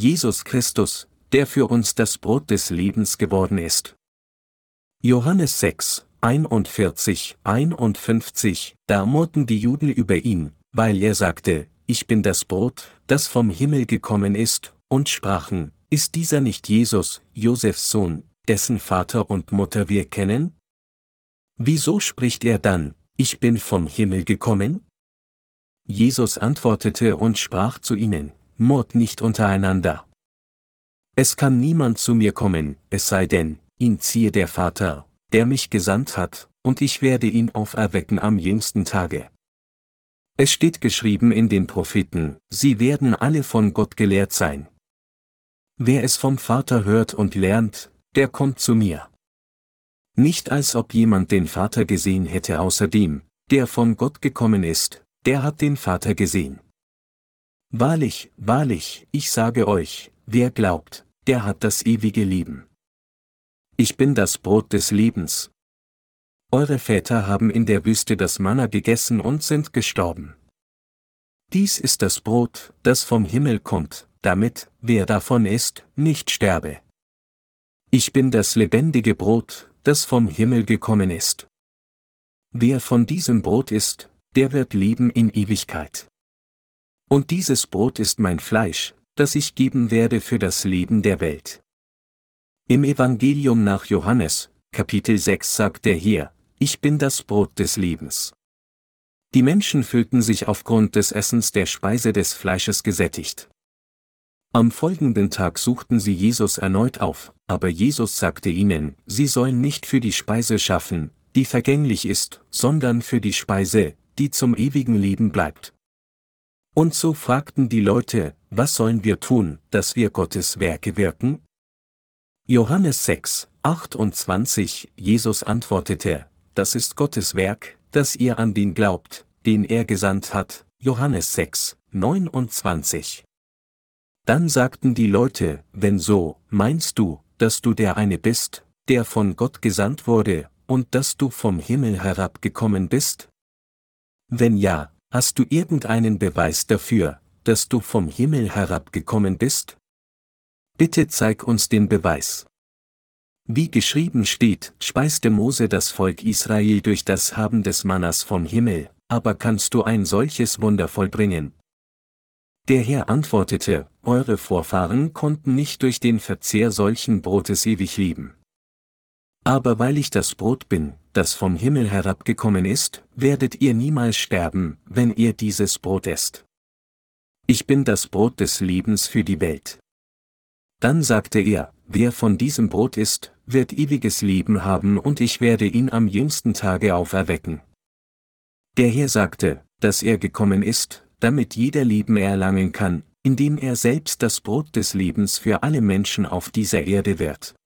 Jesus Christus, der für uns das Brot des Lebens geworden ist. Johannes 6, 41, 51, da murrten die Juden über ihn, weil er sagte, ich bin das Brot, das vom Himmel gekommen ist, und sprachen, ist dieser nicht Jesus, Josefs Sohn, dessen Vater und Mutter wir kennen? Wieso spricht er dann, ich bin vom Himmel gekommen? Jesus antwortete und sprach zu ihnen, Mord nicht untereinander. Es kann niemand zu mir kommen, es sei denn, ihn ziehe der Vater, der mich gesandt hat, und ich werde ihn auferwecken am jüngsten Tage. Es steht geschrieben in den Propheten, sie werden alle von Gott gelehrt sein. Wer es vom Vater hört und lernt, der kommt zu mir. Nicht als ob jemand den Vater gesehen hätte außer dem, der von Gott gekommen ist, der hat den Vater gesehen. Wahrlich, wahrlich, ich sage euch, wer glaubt, der hat das ewige Leben. Ich bin das Brot des Lebens, eure Väter haben in der Wüste das Manna gegessen und sind gestorben. Dies ist das Brot, das vom Himmel kommt, damit, wer davon isst, nicht sterbe. Ich bin das lebendige Brot, das vom Himmel gekommen ist. Wer von diesem Brot isst, der wird leben in Ewigkeit. Und dieses Brot ist mein Fleisch, das ich geben werde für das Leben der Welt. Im Evangelium nach Johannes, Kapitel 6 sagt er hier, ich bin das Brot des Lebens. Die Menschen fühlten sich aufgrund des Essens der Speise des Fleisches gesättigt. Am folgenden Tag suchten sie Jesus erneut auf, aber Jesus sagte ihnen, sie sollen nicht für die Speise schaffen, die vergänglich ist, sondern für die Speise, die zum ewigen Leben bleibt. Und so fragten die Leute, was sollen wir tun, dass wir Gottes Werke wirken? Johannes 6, 28, Jesus antwortete, das ist Gottes Werk, dass ihr an den glaubt, den er gesandt hat. Johannes 6, 29. Dann sagten die Leute, wenn so, meinst du, dass du der eine bist, der von Gott gesandt wurde, und dass du vom Himmel herabgekommen bist? Wenn ja, hast du irgendeinen Beweis dafür, dass du vom Himmel herabgekommen bist? Bitte zeig uns den Beweis. Wie geschrieben steht, speiste Mose das Volk Israel durch das Haben des Mannas vom Himmel, aber kannst du ein solches Wunder vollbringen? Der Herr antwortete, Eure Vorfahren konnten nicht durch den Verzehr solchen Brotes ewig leben. Aber weil ich das Brot bin, das vom Himmel herabgekommen ist, werdet ihr niemals sterben, wenn ihr dieses Brot esst. Ich bin das Brot des Lebens für die Welt. Dann sagte er, wer von diesem Brot isst, wird ewiges Leben haben und ich werde ihn am jüngsten Tage auferwecken. Der Herr sagte, dass er gekommen ist, damit jeder Leben erlangen kann, indem er selbst das Brot des Lebens für alle Menschen auf dieser Erde wird.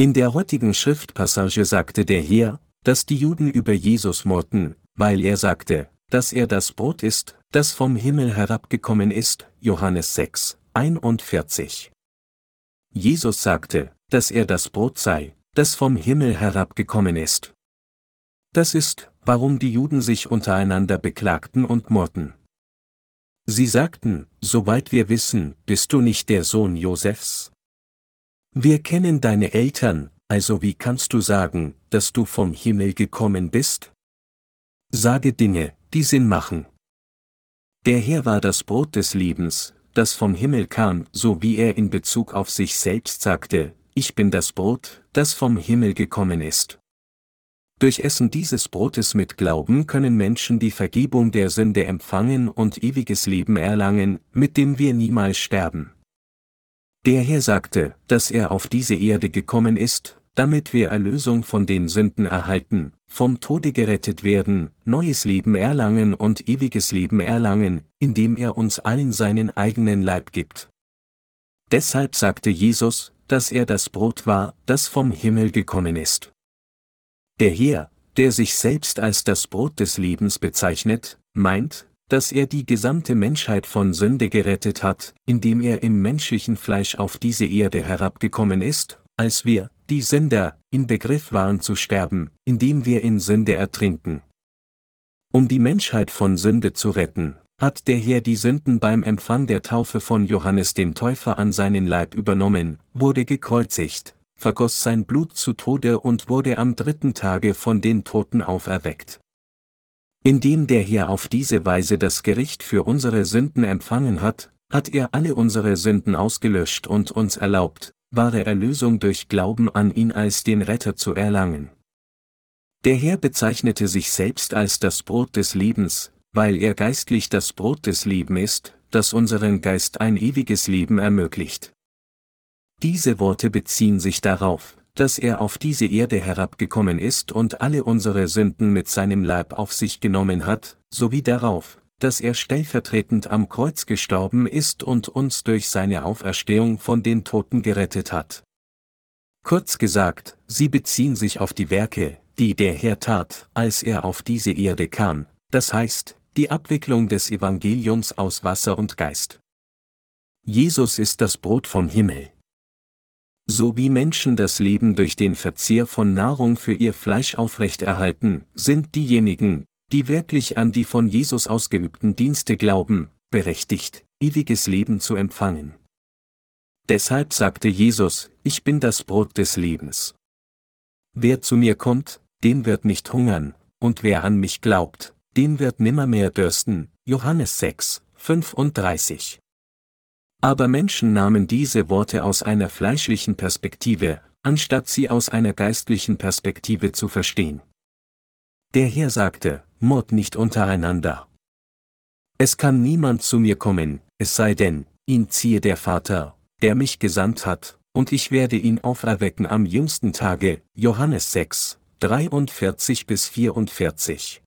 In der heutigen Schriftpassage sagte der Herr, dass die Juden über Jesus murrten, weil er sagte, dass er das Brot ist, das vom Himmel herabgekommen ist, Johannes 6, 41. Jesus sagte, dass er das Brot sei, das vom Himmel herabgekommen ist. Das ist, warum die Juden sich untereinander beklagten und murrten. Sie sagten, soweit wir wissen, bist du nicht der Sohn Josefs? Wir kennen deine Eltern, also wie kannst du sagen, dass du vom Himmel gekommen bist? Sage Dinge, die Sinn machen. Der Herr war das Brot des Lebens, das vom Himmel kam, so wie er in Bezug auf sich selbst sagte, ich bin das Brot, das vom Himmel gekommen ist. Durch Essen dieses Brotes mit Glauben können Menschen die Vergebung der Sünde empfangen und ewiges Leben erlangen, mit dem wir niemals sterben. Der Herr sagte, dass er auf diese Erde gekommen ist, damit wir Erlösung von den Sünden erhalten, vom Tode gerettet werden, neues Leben erlangen und ewiges Leben erlangen, indem er uns allen seinen eigenen Leib gibt. Deshalb sagte Jesus, dass er das Brot war, das vom Himmel gekommen ist. Der Herr, der sich selbst als das Brot des Lebens bezeichnet, meint, dass er die gesamte Menschheit von Sünde gerettet hat, indem er im menschlichen Fleisch auf diese Erde herabgekommen ist, als wir, die Sünder, in Begriff waren zu sterben, indem wir in Sünde ertrinken. Um die Menschheit von Sünde zu retten, hat der Herr die Sünden beim Empfang der Taufe von Johannes dem Täufer an seinen Leib übernommen, wurde gekreuzigt, vergoss sein Blut zu Tode und wurde am dritten Tage von den Toten auferweckt. Indem der Herr auf diese Weise das Gericht für unsere Sünden empfangen hat, hat er alle unsere Sünden ausgelöscht und uns erlaubt, wahre Erlösung durch Glauben an ihn als den Retter zu erlangen. Der Herr bezeichnete sich selbst als das Brot des Lebens, weil er geistlich das Brot des Lebens ist, das unseren Geist ein ewiges Leben ermöglicht. Diese Worte beziehen sich darauf, dass er auf diese Erde herabgekommen ist und alle unsere Sünden mit seinem Leib auf sich genommen hat, sowie darauf, dass er stellvertretend am Kreuz gestorben ist und uns durch seine Auferstehung von den Toten gerettet hat. Kurz gesagt, sie beziehen sich auf die Werke, die der Herr tat, als er auf diese Erde kam, das heißt, die Abwicklung des Evangeliums aus Wasser und Geist. Jesus ist das Brot vom Himmel. So wie Menschen das Leben durch den Verzehr von Nahrung für ihr Fleisch aufrechterhalten, sind diejenigen, die wirklich an die von Jesus ausgeübten Dienste glauben, berechtigt, ewiges Leben zu empfangen. Deshalb sagte Jesus, ich bin das Brot des Lebens. Wer zu mir kommt, den wird nicht hungern, und wer an mich glaubt, den wird nimmermehr dürsten. Johannes 6, 35. Aber Menschen nahmen diese Worte aus einer fleischlichen Perspektive, anstatt sie aus einer geistlichen Perspektive zu verstehen. Der Herr sagte, Mord nicht untereinander. Es kann niemand zu mir kommen, es sei denn, ihn ziehe der Vater, der mich gesandt hat, und ich werde ihn auferwecken am jüngsten Tage, Johannes 6, 43 bis 44.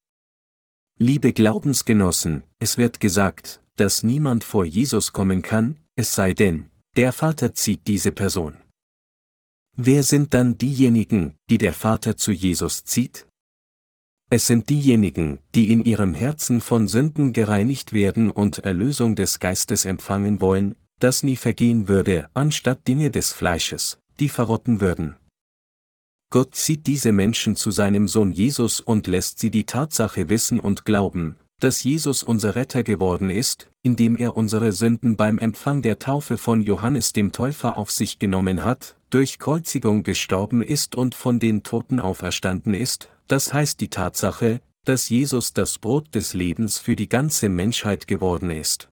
Liebe Glaubensgenossen, es wird gesagt, dass niemand vor Jesus kommen kann, es sei denn, der Vater zieht diese Person. Wer sind dann diejenigen, die der Vater zu Jesus zieht? Es sind diejenigen, die in ihrem Herzen von Sünden gereinigt werden und Erlösung des Geistes empfangen wollen, das nie vergehen würde, anstatt Dinge des Fleisches, die verrotten würden. Gott zieht diese Menschen zu seinem Sohn Jesus und lässt sie die Tatsache wissen und glauben, dass Jesus unser Retter geworden ist, indem er unsere Sünden beim Empfang der Taufe von Johannes dem Täufer auf sich genommen hat, durch Kreuzigung gestorben ist und von den Toten auferstanden ist, das heißt die Tatsache, dass Jesus das Brot des Lebens für die ganze Menschheit geworden ist.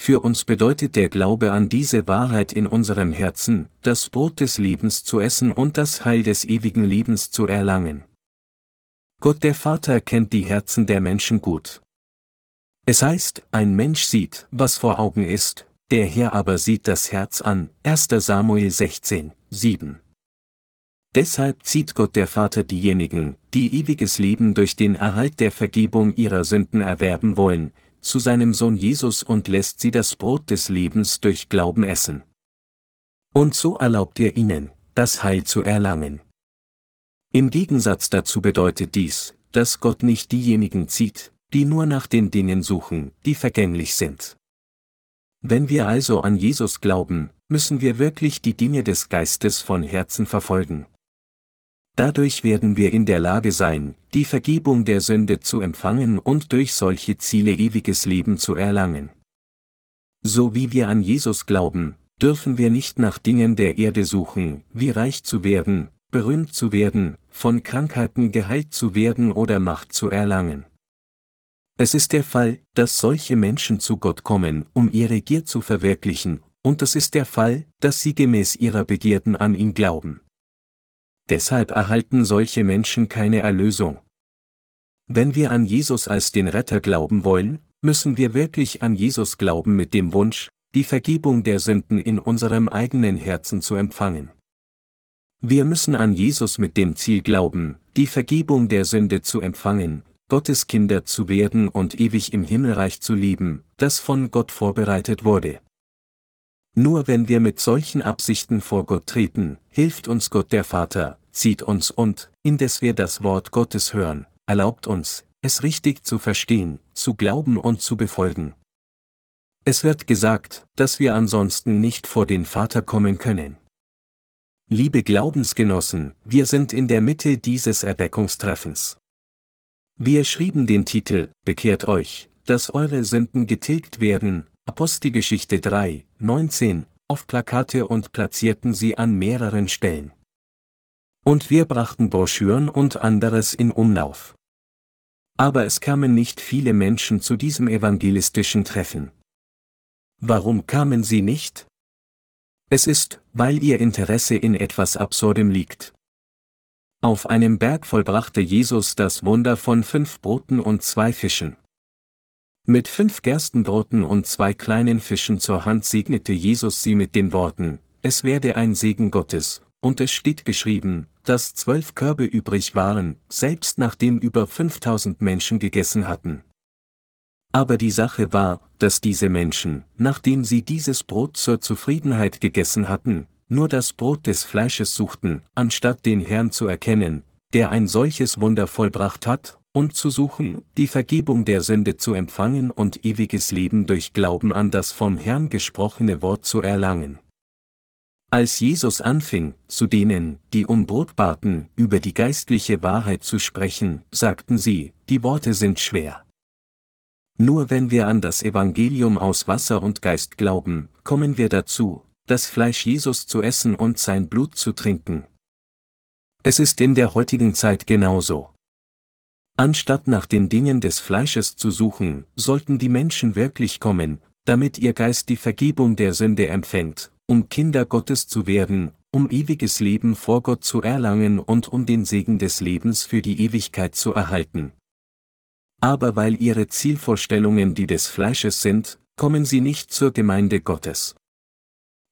Für uns bedeutet der Glaube an diese Wahrheit in unserem Herzen, das Brot des Lebens zu essen und das Heil des ewigen Lebens zu erlangen. Gott der Vater kennt die Herzen der Menschen gut. Es heißt, ein Mensch sieht, was vor Augen ist, der Herr aber sieht das Herz an. 1. Samuel 16, 7. Deshalb zieht Gott der Vater diejenigen, die ewiges Leben durch den Erhalt der Vergebung ihrer Sünden erwerben wollen, zu seinem Sohn Jesus und lässt sie das Brot des Lebens durch Glauben essen. Und so erlaubt er ihnen, das Heil zu erlangen. Im Gegensatz dazu bedeutet dies, dass Gott nicht diejenigen zieht, die nur nach den Dingen suchen, die vergänglich sind. Wenn wir also an Jesus glauben, müssen wir wirklich die Dinge des Geistes von Herzen verfolgen. Dadurch werden wir in der Lage sein, die Vergebung der Sünde zu empfangen und durch solche Ziele ewiges Leben zu erlangen. So wie wir an Jesus glauben, dürfen wir nicht nach Dingen der Erde suchen, wie reich zu werden, berühmt zu werden, von Krankheiten geheilt zu werden oder Macht zu erlangen. Es ist der Fall, dass solche Menschen zu Gott kommen, um ihre Gier zu verwirklichen, und es ist der Fall, dass sie gemäß ihrer Begierden an ihn glauben. Deshalb erhalten solche Menschen keine Erlösung. Wenn wir an Jesus als den Retter glauben wollen, müssen wir wirklich an Jesus glauben mit dem Wunsch, die Vergebung der Sünden in unserem eigenen Herzen zu empfangen. Wir müssen an Jesus mit dem Ziel glauben, die Vergebung der Sünde zu empfangen, Gottes Kinder zu werden und ewig im Himmelreich zu leben, das von Gott vorbereitet wurde. Nur wenn wir mit solchen Absichten vor Gott treten, hilft uns Gott der Vater, zieht uns und, indes wir das Wort Gottes hören, erlaubt uns, es richtig zu verstehen, zu glauben und zu befolgen. Es wird gesagt, dass wir ansonsten nicht vor den Vater kommen können. Liebe Glaubensgenossen, wir sind in der Mitte dieses Erweckungstreffens. Wir schrieben den Titel, Bekehrt euch, dass eure Sünden getilgt werden, Apostelgeschichte 3, 19, auf Plakate und platzierten sie an mehreren Stellen. Und wir brachten Broschüren und anderes in Umlauf. Aber es kamen nicht viele Menschen zu diesem evangelistischen Treffen. Warum kamen sie nicht? Es ist, weil ihr Interesse in etwas Absurdem liegt. Auf einem Berg vollbrachte Jesus das Wunder von fünf Broten und zwei Fischen. Mit fünf Gerstenbroten und zwei kleinen Fischen zur Hand segnete Jesus sie mit den Worten, es werde ein Segen Gottes, und es steht geschrieben, dass zwölf Körbe übrig waren, selbst nachdem über 5000 Menschen gegessen hatten. Aber die Sache war, dass diese Menschen, nachdem sie dieses Brot zur Zufriedenheit gegessen hatten, nur das Brot des Fleisches suchten, anstatt den Herrn zu erkennen, der ein solches Wunder vollbracht hat, und zu suchen, die Vergebung der Sünde zu empfangen und ewiges Leben durch Glauben an das vom Herrn gesprochene Wort zu erlangen. Als Jesus anfing, zu denen, die um Brot baten, über die geistliche Wahrheit zu sprechen, sagten sie, die Worte sind schwer. Nur wenn wir an das Evangelium aus Wasser und Geist glauben, kommen wir dazu, das Fleisch Jesus zu essen und sein Blut zu trinken. Es ist in der heutigen Zeit genauso. Anstatt nach den Dingen des Fleisches zu suchen, sollten die Menschen wirklich kommen, damit ihr Geist die Vergebung der Sünde empfängt, um Kinder Gottes zu werden, um ewiges Leben vor Gott zu erlangen und um den Segen des Lebens für die Ewigkeit zu erhalten. Aber weil ihre Zielvorstellungen die des Fleisches sind, kommen sie nicht zur Gemeinde Gottes.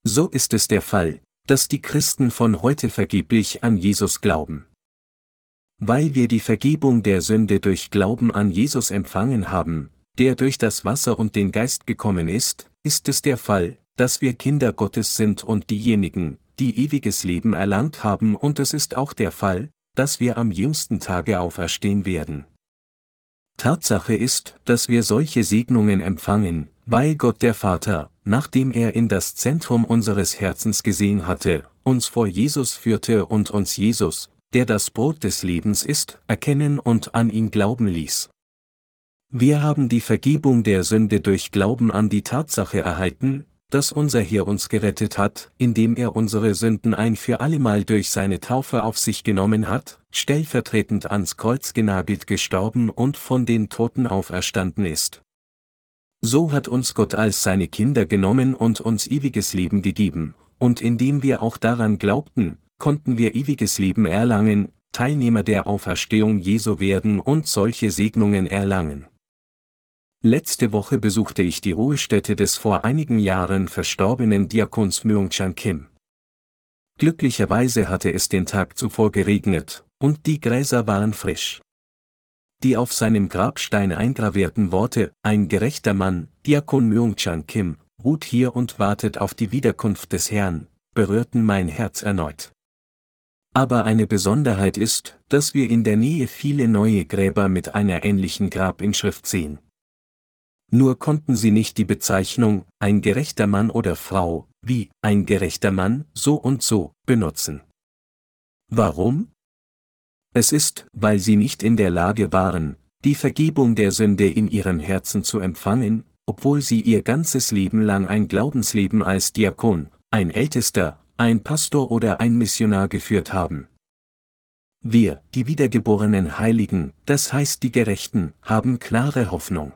So ist es der Fall, dass die Christen von heute vergeblich an Jesus glauben. Weil wir die Vergebung der Sünde durch Glauben an Jesus empfangen haben, der durch das Wasser und den Geist gekommen ist, ist es der Fall, dass wir Kinder Gottes sind und diejenigen, die ewiges Leben erlangt haben und es ist auch der Fall, dass wir am jüngsten Tage auferstehen werden. Tatsache ist, dass wir solche Segnungen empfangen, weil Gott der Vater, nachdem er in das Zentrum unseres Herzens gesehen hatte, uns vor Jesus führte und uns Jesus, der das Brot des Lebens ist, erkennen und an ihn glauben ließ. Wir haben die Vergebung der Sünde durch Glauben an die Tatsache erhalten, dass unser Herr uns gerettet hat, indem er unsere Sünden ein für allemal durch seine Taufe auf sich genommen hat, stellvertretend ans Kreuz genagelt gestorben und von den Toten auferstanden ist. So hat uns Gott als seine Kinder genommen und uns ewiges Leben gegeben, und indem wir auch daran glaubten, konnten wir ewiges Leben erlangen, Teilnehmer der Auferstehung Jesu werden und solche Segnungen erlangen. Letzte Woche besuchte ich die Ruhestätte des vor einigen Jahren verstorbenen Diakons Myung-chan Kim. Glücklicherweise hatte es den Tag zuvor geregnet, und die Gräser waren frisch. Die auf seinem Grabstein eingravierten Worte, ein gerechter Mann, Diakon Myung-chan Kim, ruht hier und wartet auf die Wiederkunft des Herrn, berührten mein Herz erneut. Aber eine Besonderheit ist, dass wir in der Nähe viele neue Gräber mit einer ähnlichen Grabinschrift sehen. Nur konnten sie nicht die Bezeichnung ein gerechter Mann oder Frau, wie ein gerechter Mann, so und so, benutzen. Warum? Es ist, weil sie nicht in der Lage waren, die Vergebung der Sünde in ihrem Herzen zu empfangen, obwohl sie ihr ganzes Leben lang ein Glaubensleben als Diakon, ein Ältester, ein Pastor oder ein Missionar geführt haben. Wir, die wiedergeborenen Heiligen, das heißt die Gerechten, haben klare Hoffnung.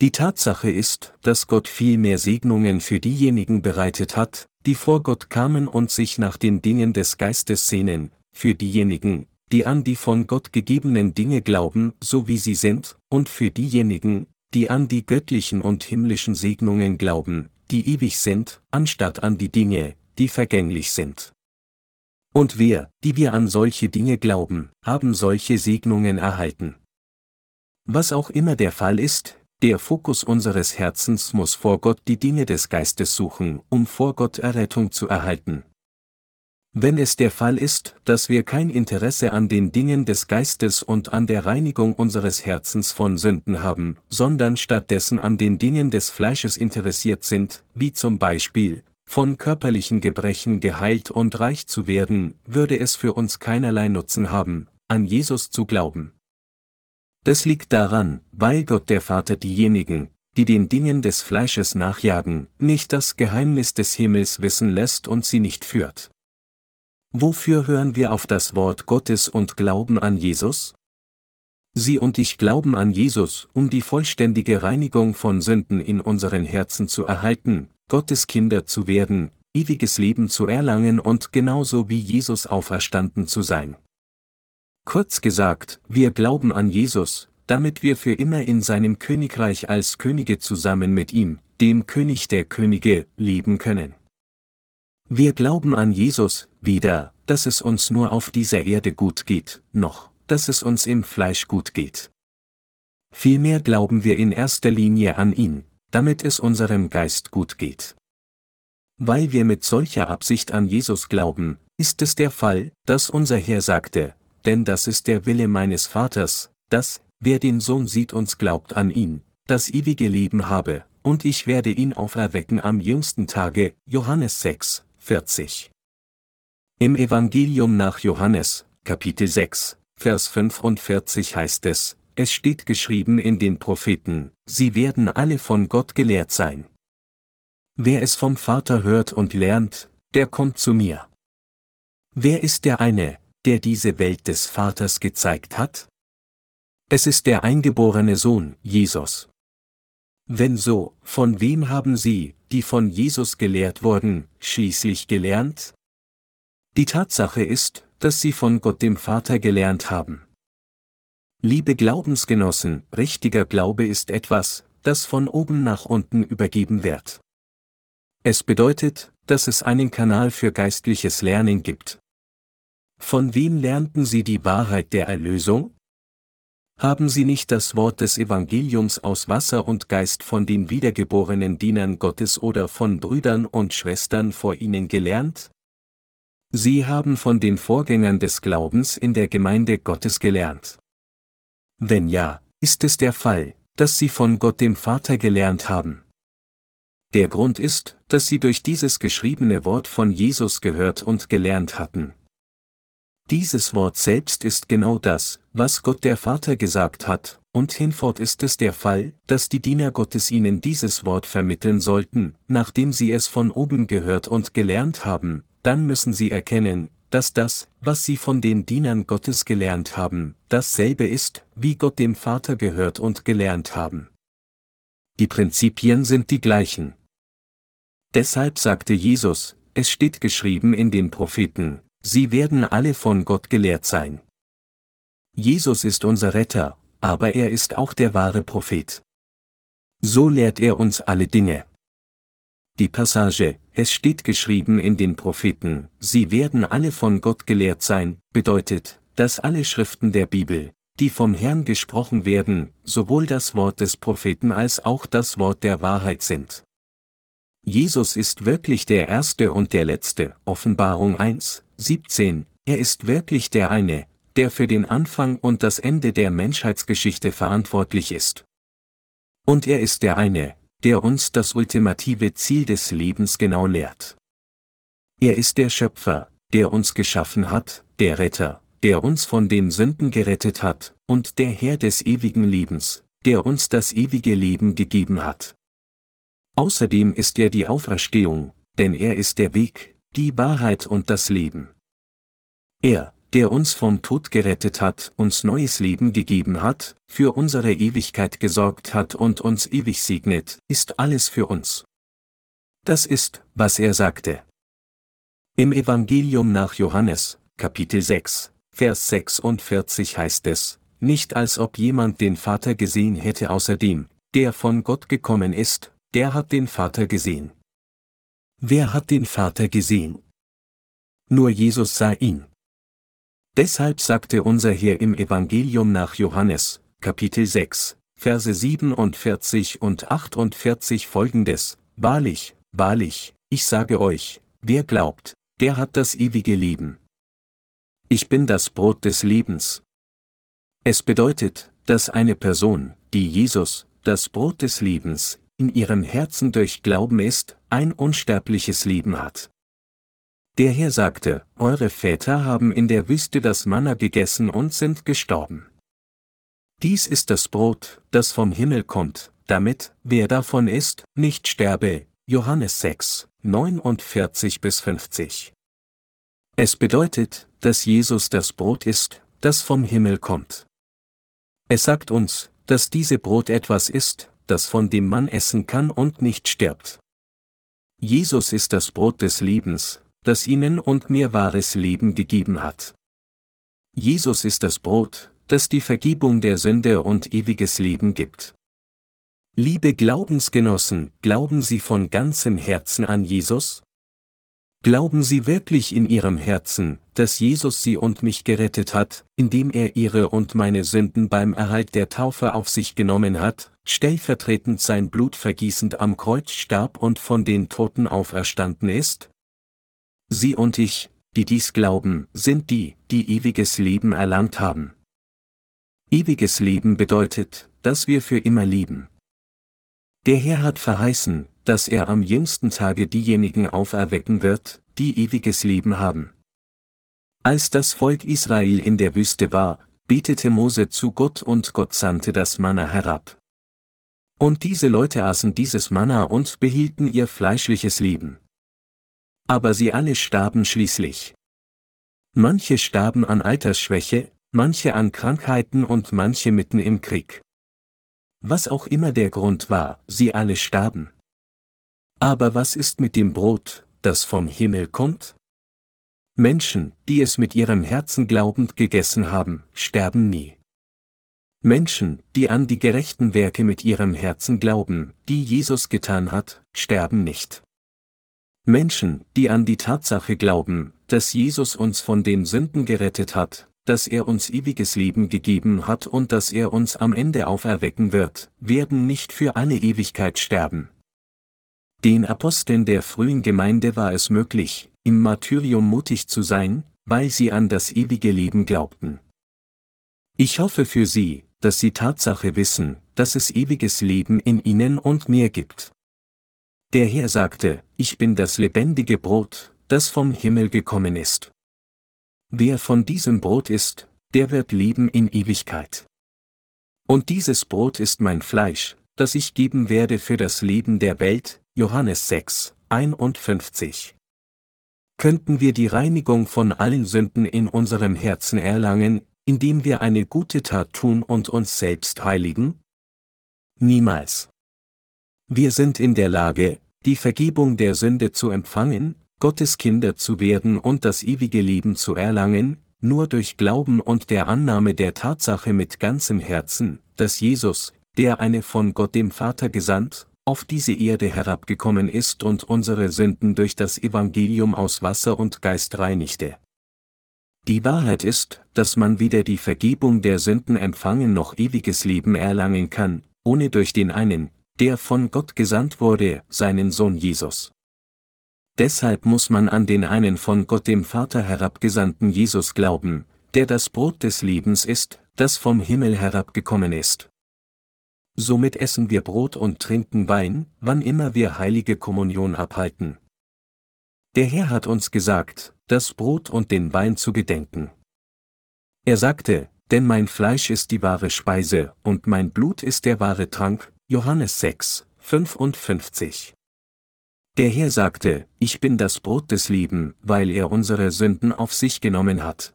Die Tatsache ist, dass Gott viel mehr Segnungen für diejenigen bereitet hat, die vor Gott kamen und sich nach den Dingen des Geistes sehnen, für diejenigen, die an die von Gott gegebenen Dinge glauben, so wie sie sind, und für diejenigen, die an die göttlichen und himmlischen Segnungen glauben, die ewig sind, anstatt an die Dinge, die vergänglich sind. Und wir, die wir an solche Dinge glauben, haben solche Segnungen erhalten. Was auch immer der Fall ist, der Fokus unseres Herzens muss vor Gott die Dinge des Geistes suchen, um vor Gott Errettung zu erhalten. Wenn es der Fall ist, dass wir kein Interesse an den Dingen des Geistes und an der Reinigung unseres Herzens von Sünden haben, sondern stattdessen an den Dingen des Fleisches interessiert sind, wie zum Beispiel, von körperlichen Gebrechen geheilt und reich zu werden, würde es für uns keinerlei Nutzen haben, an Jesus zu glauben. Das liegt daran, weil Gott der Vater diejenigen, die den Dingen des Fleisches nachjagen, nicht das Geheimnis des Himmels wissen lässt und sie nicht führt. Wofür hören wir auf das Wort Gottes und glauben an Jesus? Sie und ich glauben an Jesus, um die vollständige Reinigung von Sünden in unseren Herzen zu erhalten, Gottes Kinder zu werden, ewiges Leben zu erlangen und genauso wie Jesus auferstanden zu sein. Kurz gesagt, wir glauben an Jesus, damit wir für immer in seinem Königreich als Könige zusammen mit ihm, dem König der Könige, leben können. Wir glauben an Jesus, weder, dass es uns nur auf dieser Erde gut geht, noch, dass es uns im Fleisch gut geht. Vielmehr glauben wir in erster Linie an ihn, damit es unserem Geist gut geht. Weil wir mit solcher Absicht an Jesus glauben, ist es der Fall, dass unser Herr sagte, denn das ist der Wille meines Vaters, dass, Wer den Sohn sieht und glaubt an ihn, das ewige Leben habe, und ich werde ihn auferwecken am jüngsten Tage, Johannes 6, 40. Im Evangelium nach Johannes, Kapitel 6, Vers 45 heißt es, es steht geschrieben in den Propheten, sie werden alle von Gott gelehrt sein. Wer es vom Vater hört und lernt, der kommt zu mir. Wer ist der eine, der diese Welt des Vaters gezeigt hat? Es ist der eingeborene Sohn, Jesus. Wenn so, von wem haben Sie, die von Jesus gelehrt wurden, schließlich gelernt? Die Tatsache ist, dass Sie von Gott dem Vater gelernt haben. Liebe Glaubensgenossen, richtiger Glaube ist etwas, das von oben nach unten übergeben wird. Es bedeutet, dass es einen Kanal für geistliches Lernen gibt. Von wem lernten Sie die Wahrheit der Erlösung? Haben Sie nicht das Wort des Evangeliums aus Wasser und Geist von den wiedergeborenen Dienern Gottes oder von Brüdern und Schwestern vor Ihnen gelernt? Sie haben von den Vorgängern des Glaubens in der Gemeinde Gottes gelernt. Wenn ja, ist es der Fall, dass Sie von Gott dem Vater gelernt haben. Der Grund ist, dass Sie durch dieses geschriebene Wort von Jesus gehört und gelernt hatten. Dieses Wort selbst ist genau das, was Gott der Vater gesagt hat, und hinfort ist es der Fall, dass die Diener Gottes ihnen dieses Wort vermitteln sollten, nachdem sie es von oben gehört und gelernt haben, dann müssen sie erkennen, dass das, was sie von den Dienern Gottes gelernt haben, dasselbe ist, wie Gott dem Vater gehört und gelernt haben. Die Prinzipien sind die gleichen. Deshalb sagte Jesus, es steht geschrieben in den Propheten, Sie werden alle von Gott gelehrt sein. Jesus ist unser Retter, aber er ist auch der wahre Prophet. So lehrt er uns alle Dinge. Die Passage, es steht geschrieben in den Propheten, sie werden alle von Gott gelehrt sein, bedeutet, dass alle Schriften der Bibel, die vom Herrn gesprochen werden, sowohl das Wort des Propheten als auch das Wort der Wahrheit sind. Jesus ist wirklich der Erste und der Letzte, Offenbarung 1, 17, er ist wirklich der eine, der für den Anfang und das Ende der Menschheitsgeschichte verantwortlich ist. Und er ist der eine, der uns das ultimative Ziel des Lebens genau lehrt. Er ist der Schöpfer, der uns geschaffen hat, der Retter, der uns von den Sünden gerettet hat, und der Herr des ewigen Lebens, der uns das ewige Leben gegeben hat. Außerdem ist er die Auferstehung, denn er ist der Weg, die Wahrheit und das Leben. Er, der uns vom Tod gerettet hat, uns neues Leben gegeben hat, für unsere Ewigkeit gesorgt hat und uns ewig segnet, ist alles für uns. Das ist, was er sagte. Im Evangelium nach Johannes, Kapitel 6, Vers 46 heißt es, nicht als ob jemand den Vater gesehen hätte außer dem, der von Gott gekommen ist, der hat den Vater gesehen. Wer hat den Vater gesehen? Nur Jesus sah ihn. Deshalb sagte unser Herr im Evangelium nach Johannes, Kapitel 6, Verse 47 und 48 folgendes, Wahrlich, wahrlich, ich sage euch, wer glaubt, der hat das ewige Leben. Ich bin das Brot des Lebens. Es bedeutet, dass eine Person, die Jesus, das Brot des Lebens, in ihrem Herzen durch Glauben ist, ein unsterbliches Leben hat. Der Herr sagte, Eure Väter haben in der Wüste das Manna gegessen und sind gestorben. Dies ist das Brot, das vom Himmel kommt, damit, wer davon isst, nicht sterbe. Johannes 6, 49 bis 50. Es bedeutet, dass Jesus das Brot ist, das vom Himmel kommt. Es sagt uns, dass diese Brot etwas ist, das von dem man essen kann und nicht stirbt. Jesus ist das Brot des Lebens, das ihnen und mir wahres Leben gegeben hat. Jesus ist das Brot, das die Vergebung der Sünde und ewiges Leben gibt. Liebe Glaubensgenossen, glauben Sie von ganzem Herzen an Jesus? Glauben Sie wirklich in Ihrem Herzen, dass Jesus Sie und mich gerettet hat, indem er Ihre und meine Sünden beim Erhalt der Taufe auf sich genommen hat, stellvertretend sein Blut vergießend am Kreuz starb und von den Toten auferstanden ist? Sie und ich, die dies glauben, sind die, die ewiges Leben erlangt haben. Ewiges Leben bedeutet, dass wir für immer lieben. Der Herr hat verheißen, dass er am jüngsten Tage diejenigen auferwecken wird, die ewiges Leben haben. Als das Volk Israel in der Wüste war, betete Mose zu Gott und Gott sandte das Manna herab. Und diese Leute aßen dieses Manna und behielten ihr fleischliches Leben. Aber sie alle starben schließlich. Manche starben an Altersschwäche, manche an Krankheiten und manche mitten im Krieg. Was auch immer der Grund war, sie alle starben. Aber was ist mit dem Brot, das vom Himmel kommt? Menschen, die es mit ihrem Herzen glaubend gegessen haben, sterben nie. Menschen, die an die gerechten Werke mit ihrem Herzen glauben, die Jesus getan hat, sterben nicht. Menschen, die an die Tatsache glauben, dass Jesus uns von den Sünden gerettet hat, dass er uns ewiges Leben gegeben hat und dass er uns am Ende auferwecken wird, werden nicht für alle Ewigkeit sterben. Den Aposteln der frühen Gemeinde war es möglich, im Martyrium mutig zu sein, weil sie an das ewige Leben glaubten. Ich hoffe für Sie, dass Sie Tatsache wissen, dass es ewiges Leben in Ihnen und mir gibt. Der Herr sagte, ich bin das lebendige Brot, das vom Himmel gekommen ist. Wer von diesem Brot isst, der wird leben in Ewigkeit. Und dieses Brot ist mein Fleisch, das ich geben werde für das Leben der Welt, Johannes 6, 51. Könnten wir die Reinigung von allen Sünden in unserem Herzen erlangen, indem wir eine gute Tat tun und uns selbst heiligen? Niemals. Wir sind in der Lage, die Vergebung der Sünde zu empfangen, Gottes Kinder zu werden und das ewige Leben zu erlangen, nur durch Glauben und der Annahme der Tatsache mit ganzem Herzen, dass Jesus, der eine von Gott dem Vater gesandt, auf diese Erde herabgekommen ist und unsere Sünden durch das Evangelium aus Wasser und Geist reinigte. Die Wahrheit ist, dass man weder die Vergebung der Sünden empfangen noch ewiges Leben erlangen kann, ohne durch den einen, der von Gott gesandt wurde, seinen Sohn Jesus. Deshalb muss man an den einen von Gott dem Vater herabgesandten Jesus glauben, der das Brot des Lebens ist, das vom Himmel herabgekommen ist. Somit essen wir Brot und trinken Wein, wann immer wir heilige Kommunion abhalten. Der Herr hat uns gesagt, das Brot und den Wein zu gedenken. Er sagte, denn mein Fleisch ist die wahre Speise und mein Blut ist der wahre Trank, Johannes 6, 55. Der Herr sagte, ich bin das Brot des Lebens, weil er unsere Sünden auf sich genommen hat.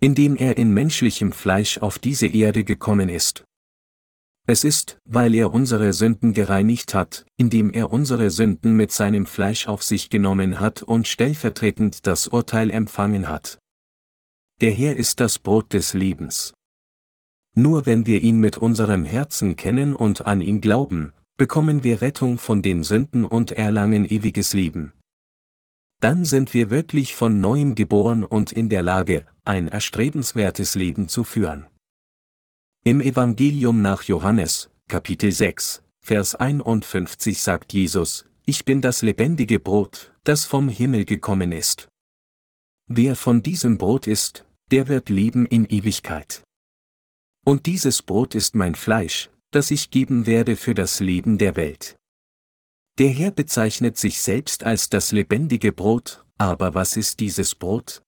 Indem er in menschlichem Fleisch auf diese Erde gekommen ist, es ist, weil er unsere Sünden gereinigt hat, indem er unsere Sünden mit seinem Fleisch auf sich genommen hat und stellvertretend das Urteil empfangen hat. Der Herr ist das Brot des Lebens. Nur wenn wir ihn mit unserem Herzen kennen und an ihn glauben, bekommen wir Rettung von den Sünden und erlangen ewiges Leben. Dann sind wir wirklich von neuem geboren und in der Lage, ein erstrebenswertes Leben zu führen. Im Evangelium nach Johannes, Kapitel 6, Vers 51 sagt Jesus, Ich bin das lebendige Brot, das vom Himmel gekommen ist. Wer von diesem Brot isst, der wird leben in Ewigkeit. Und dieses Brot ist mein Fleisch, das ich geben werde für das Leben der Welt. Der Herr bezeichnet sich selbst als das lebendige Brot, aber was ist dieses Brot?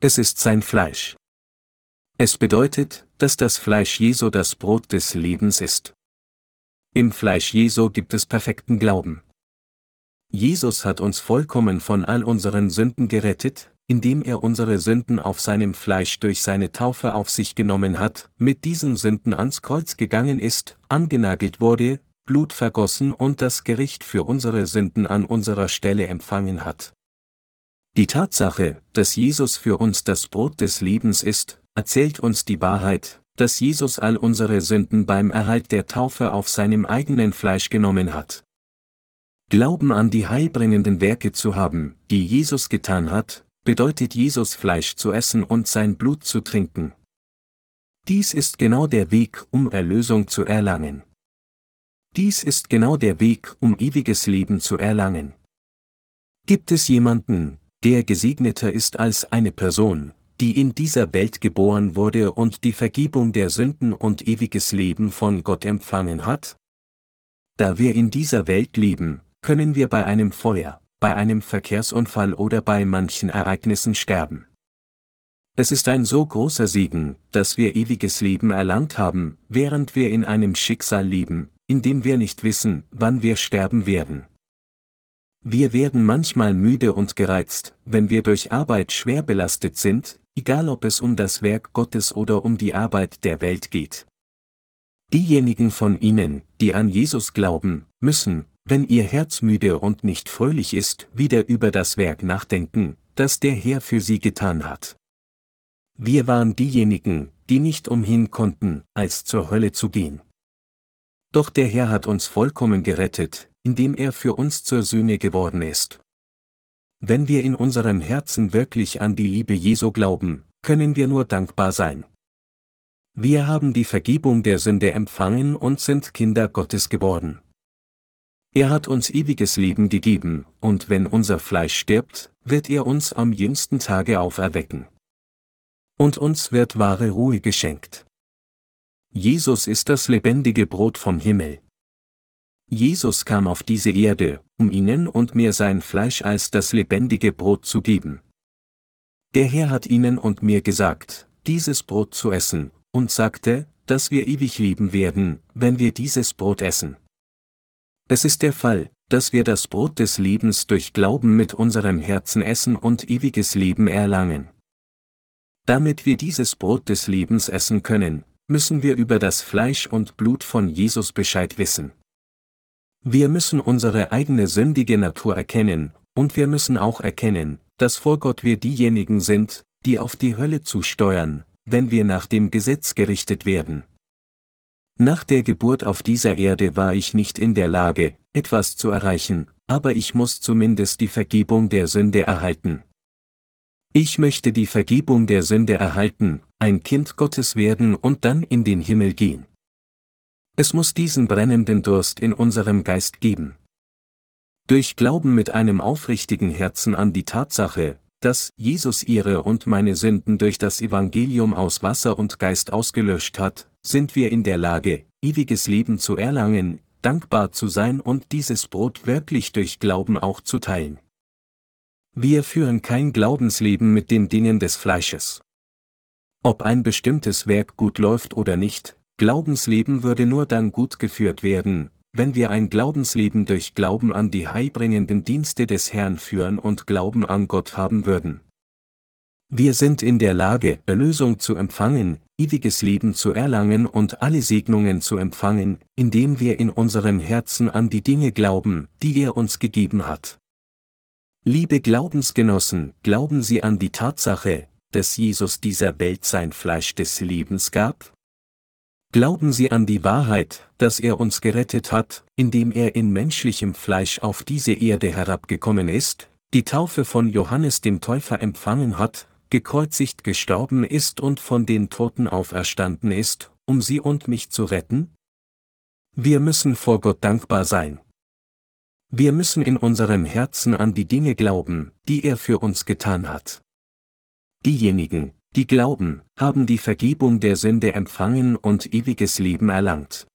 Es ist sein Fleisch. Es bedeutet, dass das Fleisch Jesu das Brot des Lebens ist. Im Fleisch Jesu gibt es perfekten Glauben. Jesus hat uns vollkommen von all unseren Sünden gerettet, indem er unsere Sünden auf seinem Fleisch durch seine Taufe auf sich genommen hat, mit diesen Sünden ans Kreuz gegangen ist, angenagelt wurde, Blut vergossen und das Gericht für unsere Sünden an unserer Stelle empfangen hat. Die Tatsache, dass Jesus für uns das Brot des Lebens ist, erzählt uns die Wahrheit, dass Jesus all unsere Sünden beim Erhalt der Taufe auf seinem eigenen Fleisch genommen hat. Glauben an die heilbringenden Werke zu haben, die Jesus getan hat, bedeutet Jesus Fleisch zu essen und sein Blut zu trinken. Dies ist genau der Weg, um Erlösung zu erlangen. Dies ist genau der Weg, um ewiges Leben zu erlangen. Gibt es jemanden, der gesegneter ist als eine Person, die in dieser Welt geboren wurde und die Vergebung der Sünden und ewiges Leben von Gott empfangen hat? Da wir in dieser Welt leben, können wir bei einem Feuer, bei einem Verkehrsunfall oder bei manchen Ereignissen sterben. Es ist ein so großer Segen, dass wir ewiges Leben erlangt haben, während wir in einem Schicksal leben, in dem wir nicht wissen, wann wir sterben werden. Wir werden manchmal müde und gereizt, wenn wir durch Arbeit schwer belastet sind, egal ob es um das Werk Gottes oder um die Arbeit der Welt geht. Diejenigen von Ihnen, die an Jesus glauben, müssen, wenn ihr Herz müde und nicht fröhlich ist, wieder über das Werk nachdenken, das der Herr für sie getan hat. Wir waren diejenigen, die nicht umhin konnten, als zur Hölle zu gehen. Doch der Herr hat uns vollkommen gerettet, indem er für uns zur Sühne geworden ist. Wenn wir in unserem Herzen wirklich an die Liebe Jesu glauben, können wir nur dankbar sein. Wir haben die Vergebung der Sünde empfangen und sind Kinder Gottes geworden. Er hat uns ewiges Leben gegeben, und wenn unser Fleisch stirbt, wird er uns am jüngsten Tage auferwecken. Und uns wird wahre Ruhe geschenkt. Jesus ist das lebendige Brot vom Himmel. Jesus kam auf diese Erde, um ihnen und mir sein Fleisch als das lebendige Brot zu geben. Der Herr hat ihnen und mir gesagt, dieses Brot zu essen, und sagte, dass wir ewig leben werden, wenn wir dieses Brot essen. Es ist der Fall, dass wir das Brot des Lebens durch Glauben mit unserem Herzen essen und ewiges Leben erlangen. Damit wir dieses Brot des Lebens essen können, müssen wir über das Fleisch und Blut von Jesus Bescheid wissen. Wir müssen unsere eigene sündige Natur erkennen, und wir müssen auch erkennen, dass vor Gott wir diejenigen sind, die auf die Hölle zusteuern, wenn wir nach dem Gesetz gerichtet werden. Nach der Geburt auf dieser Erde war ich nicht in der Lage, etwas zu erreichen, aber ich muss zumindest die Vergebung der Sünde erhalten. Ich möchte die Vergebung der Sünde erhalten, ein Kind Gottes werden und dann in den Himmel gehen. Es muss diesen brennenden Durst in unserem Geist geben. Durch Glauben mit einem aufrichtigen Herzen an die Tatsache, dass Jesus ihre und meine Sünden durch das Evangelium aus Wasser und Geist ausgelöscht hat, sind wir in der Lage, ewiges Leben zu erlangen, dankbar zu sein und dieses Brot wirklich durch Glauben auch zu teilen. Wir führen kein Glaubensleben mit den Dingen des Fleisches. Ob ein bestimmtes Werk gut läuft oder nicht, Glaubensleben würde nur dann gut geführt werden, wenn wir ein Glaubensleben durch Glauben an die heilbringenden Dienste des Herrn führen und Glauben an Gott haben würden. Wir sind in der Lage, Erlösung zu empfangen, ewiges Leben zu erlangen und alle Segnungen zu empfangen, indem wir in unserem Herzen an die Dinge glauben, die er uns gegeben hat. Liebe Glaubensgenossen, glauben Sie an die Tatsache, dass Jesus dieser Welt sein Fleisch des Lebens gab? Glauben Sie an die Wahrheit, dass er uns gerettet hat, indem er in menschlichem Fleisch auf diese Erde herabgekommen ist, die Taufe von Johannes dem Täufer empfangen hat, gekreuzigt gestorben ist und von den Toten auferstanden ist, um sie und mich zu retten? Wir müssen vor Gott dankbar sein. Wir müssen in unserem Herzen an die Dinge glauben, die er für uns getan hat. Diejenigen, die glauben, haben die Vergebung der Sünde empfangen und ewiges Leben erlangt.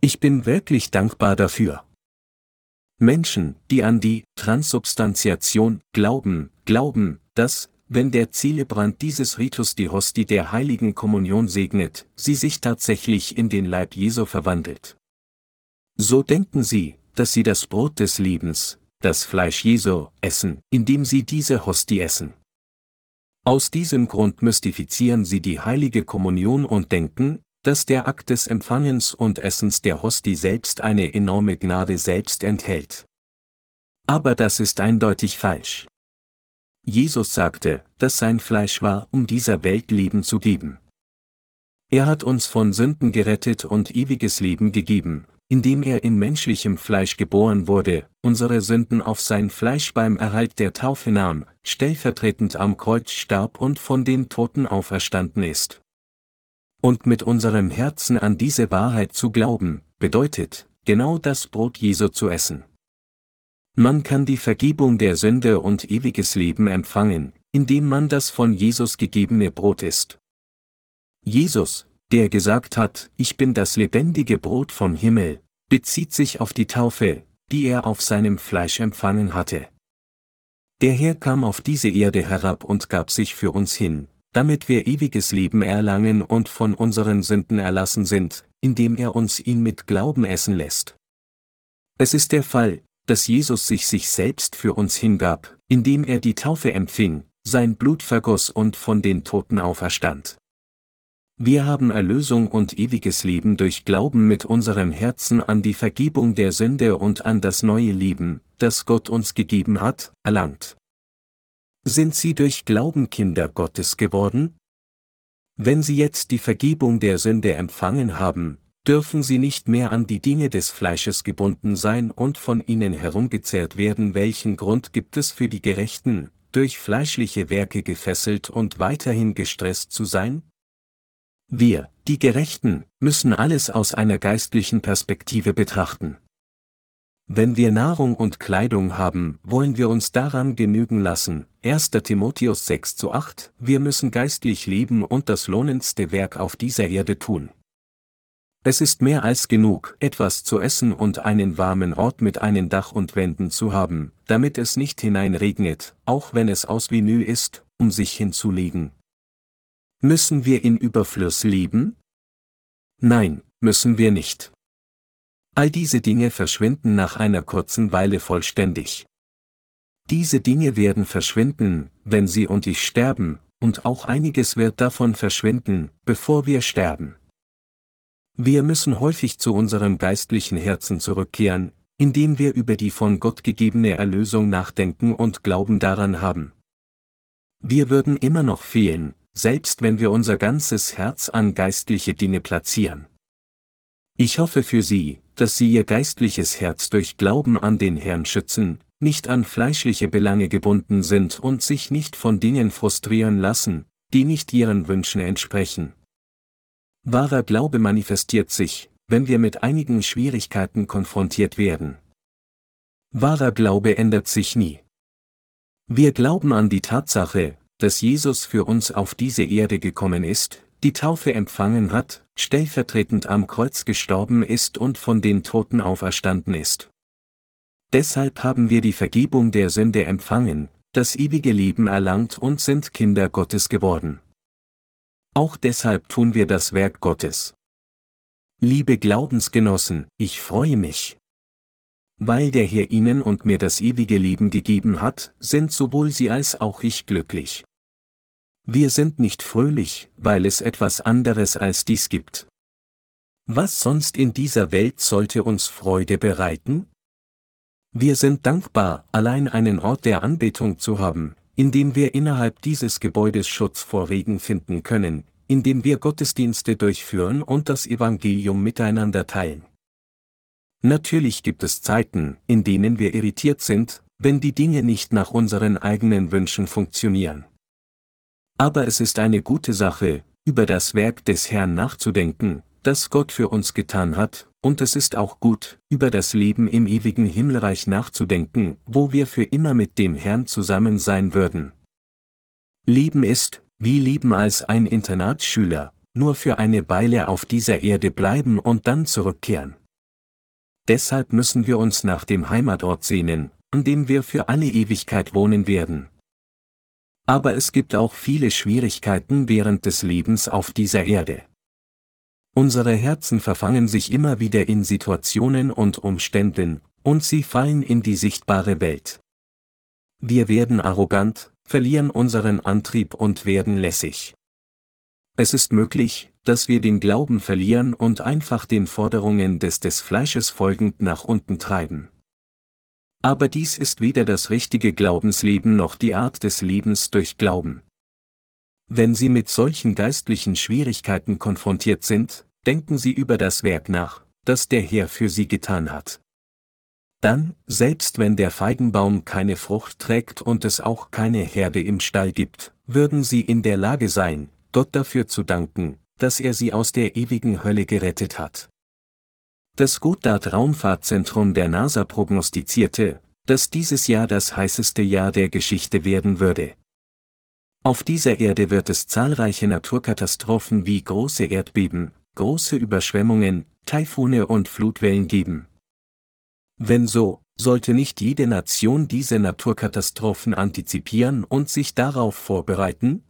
Ich bin wirklich dankbar dafür. Menschen, die an die Transubstantiation glauben, glauben, dass, wenn der Zielebrand dieses Ritus die Hostie der heiligen Kommunion segnet, sie sich tatsächlich in den Leib Jesu verwandelt. So denken sie, dass sie das Brot des Lebens, das Fleisch Jesu, essen, indem sie diese Hostie essen. Aus diesem Grund mystifizieren sie die heilige Kommunion und denken, dass der Akt des Empfangens und Essens der Hostie selbst eine enorme Gnade selbst enthält. Aber das ist eindeutig falsch. Jesus sagte, dass sein Fleisch war, um dieser Welt Leben zu geben. Er hat uns von Sünden gerettet und ewiges Leben gegeben, indem er in menschlichem Fleisch geboren wurde, unsere Sünden auf sein Fleisch beim Erhalt der Taufe nahm, stellvertretend am Kreuz starb und von den Toten auferstanden ist. Und mit unserem Herzen an diese Wahrheit zu glauben, bedeutet, genau das Brot Jesu zu essen. Man kann die Vergebung der Sünde und ewiges Leben empfangen, indem man das von Jesus gegebene Brot isst. Jesus, der gesagt hat, ich bin das lebendige Brot vom Himmel, bezieht sich auf die Taufe, die er auf seinem Fleisch empfangen hatte. Der Herr kam auf diese Erde herab und gab sich für uns hin, damit wir ewiges Leben erlangen und von unseren Sünden erlassen sind, indem er uns ihn mit Glauben essen lässt. Es ist der Fall, dass Jesus sich sich selbst für uns hingab, indem er die Taufe empfing, sein Blut vergoss und von den Toten auferstand. Wir haben Erlösung und ewiges Leben durch Glauben mit unserem Herzen an die Vergebung der Sünde und an das neue Leben, das Gott uns gegeben hat, erlangt. Sind Sie durch Glauben Kinder Gottes geworden? Wenn Sie jetzt die Vergebung der Sünde empfangen haben, dürfen sie nicht mehr an die Dinge des Fleisches gebunden sein und von ihnen herumgezerrt werden. Welchen Grund gibt es für die Gerechten, durch fleischliche Werke gefesselt und weiterhin gestresst zu sein? Wir, die Gerechten, müssen alles aus einer geistlichen Perspektive betrachten. Wenn wir Nahrung und Kleidung haben, wollen wir uns daran genügen lassen. 1. Timotheus 6 zu 8, wir müssen geistlich leben und das lohnendste Werk auf dieser Erde tun. Es ist mehr als genug, etwas zu essen und einen warmen Ort mit einem Dach und Wänden zu haben, damit es nicht hineinregnet, auch wenn es aus Vinyl ist, um sich hinzulegen. Müssen wir in Überfluss leben? Nein, müssen wir nicht. All diese Dinge verschwinden nach einer kurzen Weile vollständig. Diese Dinge werden verschwinden, wenn Sie und ich sterben, und auch einiges wird davon verschwinden, bevor wir sterben. Wir müssen häufig zu unserem geistlichen Herzen zurückkehren, indem wir über die von Gott gegebene Erlösung nachdenken und Glauben daran haben. Wir würden immer noch fehlen, selbst wenn wir unser ganzes Herz an geistliche Dinge platzieren. Ich hoffe für Sie, dass Sie Ihr geistliches Herz durch Glauben an den Herrn schützen, nicht an fleischliche Belange gebunden sind und sich nicht von Dingen frustrieren lassen, die nicht Ihren Wünschen entsprechen. Wahrer Glaube manifestiert sich, wenn wir mit einigen Schwierigkeiten konfrontiert werden. Wahrer Glaube ändert sich nie. Wir glauben an die Tatsache, dass Jesus für uns auf diese Erde gekommen ist, die Taufe empfangen hat, stellvertretend am Kreuz gestorben ist und von den Toten auferstanden ist. Deshalb haben wir die Vergebung der Sünde empfangen, das ewige Leben erlangt und sind Kinder Gottes geworden. Auch deshalb tun wir das Werk Gottes. Liebe Glaubensgenossen, ich freue mich. Weil der Herr Ihnen und mir das ewige Leben gegeben hat, sind sowohl Sie als auch ich glücklich. Wir sind nicht fröhlich, weil es etwas anderes als dies gibt. Was sonst in dieser Welt sollte uns Freude bereiten? Wir sind dankbar, allein einen Ort der Anbetung zu haben, indem wir innerhalb dieses Gebäudes Schutz vor Regen finden können, indem wir Gottesdienste durchführen und das Evangelium miteinander teilen. Natürlich gibt es Zeiten, in denen wir irritiert sind, wenn die Dinge nicht nach unseren eigenen Wünschen funktionieren. Aber es ist eine gute Sache, über das Werk des Herrn nachzudenken, das Gott für uns getan hat, und es ist auch gut, über das Leben im ewigen Himmelreich nachzudenken, wo wir für immer mit dem Herrn zusammen sein würden. Leben ist, wie Leben als ein Internatsschüler, nur für eine Weile auf dieser Erde bleiben und dann zurückkehren. Deshalb müssen wir uns nach dem Heimatort sehnen, an dem wir für alle Ewigkeit wohnen werden. Aber es gibt auch viele Schwierigkeiten während des Lebens auf dieser Erde. Unsere Herzen verfangen sich immer wieder in Situationen und Umständen, und sie fallen in die sichtbare Welt. Wir werden arrogant, verlieren unseren Antrieb und werden lässig. Es ist möglich, dass wir den Glauben verlieren und einfach den Forderungen des des Fleisches folgend nach unten treiben. Aber dies ist weder das richtige Glaubensleben noch die Art des Lebens durch Glauben. Wenn Sie mit solchen geistlichen Schwierigkeiten konfrontiert sind, denken Sie über das Werk nach, das der Herr für Sie getan hat. Dann, selbst wenn der Feigenbaum keine Frucht trägt und es auch keine Herde im Stall gibt, würden Sie in der Lage sein, Gott dafür zu danken, dass er Sie aus der ewigen Hölle gerettet hat. Das Goddard Raumfahrtzentrum der NASA prognostizierte, dass dieses Jahr das heißeste Jahr der Geschichte werden würde. Auf dieser Erde wird es zahlreiche Naturkatastrophen wie große Erdbeben, große Überschwemmungen, Taifune und Flutwellen geben. Wenn so, sollte nicht jede Nation diese Naturkatastrophen antizipieren und sich darauf vorbereiten?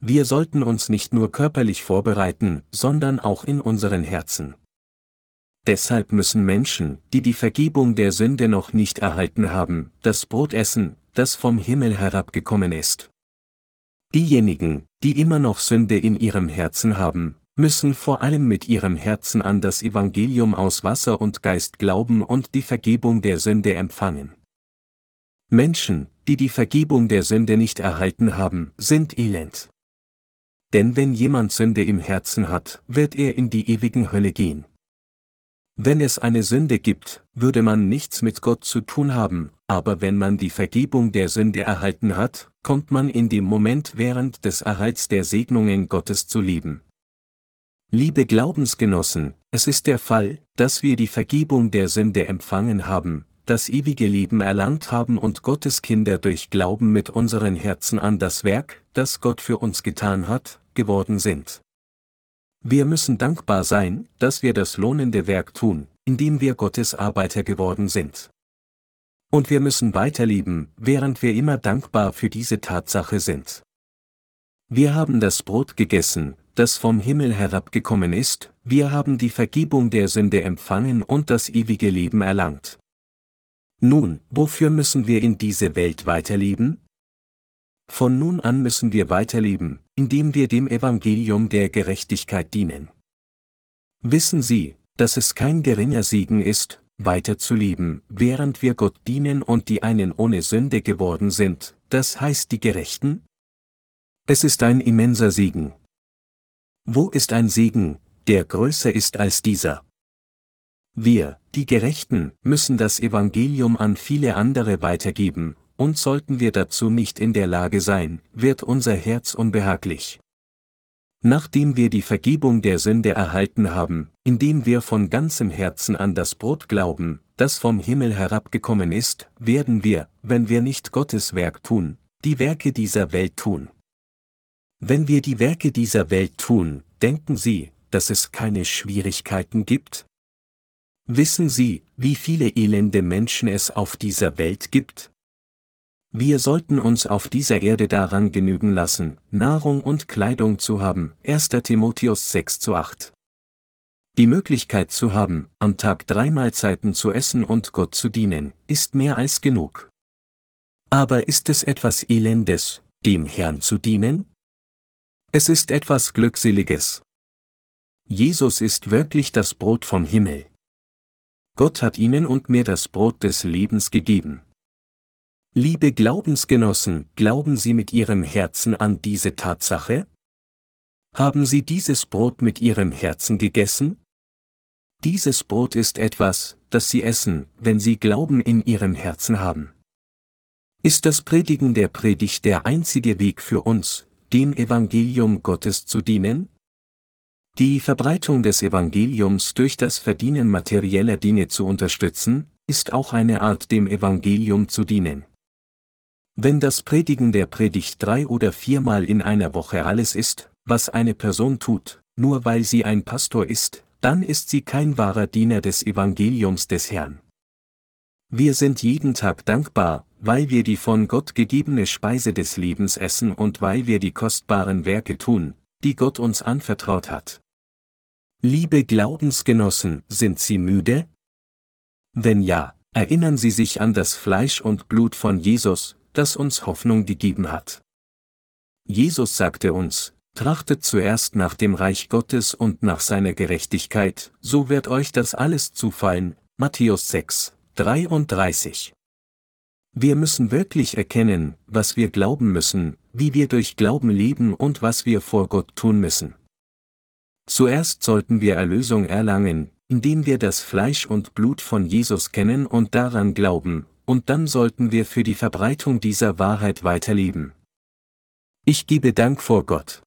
Wir sollten uns nicht nur körperlich vorbereiten, sondern auch in unseren Herzen. Deshalb müssen Menschen, die die Vergebung der Sünde noch nicht erhalten haben, das Brot essen, das vom Himmel herabgekommen ist. Diejenigen, die immer noch Sünde in ihrem Herzen haben, müssen vor allem mit ihrem Herzen an das Evangelium aus Wasser und Geist glauben und die Vergebung der Sünde empfangen. Menschen, die die Vergebung der Sünde nicht erhalten haben, sind elend. Denn wenn jemand Sünde im Herzen hat, wird er in die ewigen Hölle gehen. Wenn es eine Sünde gibt, würde man nichts mit Gott zu tun haben, aber wenn man die Vergebung der Sünde erhalten hat, kommt man in dem Moment während des Erhalts der Segnungen Gottes zu lieben. Liebe Glaubensgenossen, es ist der Fall, dass wir die Vergebung der Sünde empfangen haben, das ewige Leben erlangt haben und Gottes Kinder durch Glauben mit unseren Herzen an das Werk, das Gott für uns getan hat, geworden sind. Wir müssen dankbar sein, dass wir das lohnende Werk tun, indem wir Gottes Arbeiter geworden sind. Und wir müssen weiterleben, während wir immer dankbar für diese Tatsache sind. Wir haben das Brot gegessen, das vom Himmel herabgekommen ist, wir haben die Vergebung der Sünde empfangen und das ewige Leben erlangt. Nun, wofür müssen wir in diese Welt weiterleben? Von nun an müssen wir weiterleben, indem wir dem Evangelium der Gerechtigkeit dienen. Wissen Sie, dass es kein geringer Segen ist, weiterzuleben, während wir Gott dienen und die einen ohne Sünde geworden sind, das heißt die Gerechten? Es ist ein immenser Segen, wo ist ein Segen, der größer ist als dieser? Wir, die Gerechten, müssen das Evangelium an viele andere weitergeben, und sollten wir dazu nicht in der Lage sein, wird unser Herz unbehaglich. Nachdem wir die Vergebung der Sünde erhalten haben, indem wir von ganzem Herzen an das Brot glauben, das vom Himmel herabgekommen ist, werden wir, wenn wir nicht Gottes Werk tun, die Werke dieser Welt tun. Wenn wir die Werke dieser Welt tun, denken Sie, dass es keine Schwierigkeiten gibt? Wissen Sie, wie viele elende Menschen es auf dieser Welt gibt? Wir sollten uns auf dieser Erde daran genügen lassen, Nahrung und Kleidung zu haben, 1. Timotheus 6 zu 8. Die Möglichkeit zu haben, am Tag drei Mahlzeiten zu essen und Gott zu dienen, ist mehr als genug. Aber ist es etwas Elendes, dem Herrn zu dienen? Es ist etwas Glückseliges. Jesus ist wirklich das Brot vom Himmel. Gott hat Ihnen und mir das Brot des Lebens gegeben. Liebe Glaubensgenossen, glauben Sie mit Ihrem Herzen an diese Tatsache? Haben Sie dieses Brot mit Ihrem Herzen gegessen? Dieses Brot ist etwas, das Sie essen, wenn Sie Glauben in Ihrem Herzen haben. Ist das Predigen der Predigt der einzige Weg für uns, dem Evangelium Gottes zu dienen? Die Verbreitung des Evangeliums durch das Verdienen materieller Dinge zu unterstützen, ist auch eine Art dem Evangelium zu dienen. Wenn das Predigen der Predigt drei oder viermal in einer Woche alles ist, was eine Person tut, nur weil sie ein Pastor ist, dann ist sie kein wahrer Diener des Evangeliums des Herrn. Wir sind jeden Tag dankbar, weil wir die von Gott gegebene Speise des Lebens essen und weil wir die kostbaren Werke tun, die Gott uns anvertraut hat. Liebe Glaubensgenossen, sind Sie müde? Wenn ja, erinnern Sie sich an das Fleisch und Blut von Jesus, das uns Hoffnung gegeben hat. Jesus sagte uns, Trachtet zuerst nach dem Reich Gottes und nach seiner Gerechtigkeit, so wird euch das alles zufallen. Matthäus 6, 33. Wir müssen wirklich erkennen, was wir glauben müssen, wie wir durch Glauben leben und was wir vor Gott tun müssen. Zuerst sollten wir Erlösung erlangen, indem wir das Fleisch und Blut von Jesus kennen und daran glauben, und dann sollten wir für die Verbreitung dieser Wahrheit weiterleben. Ich gebe Dank vor Gott.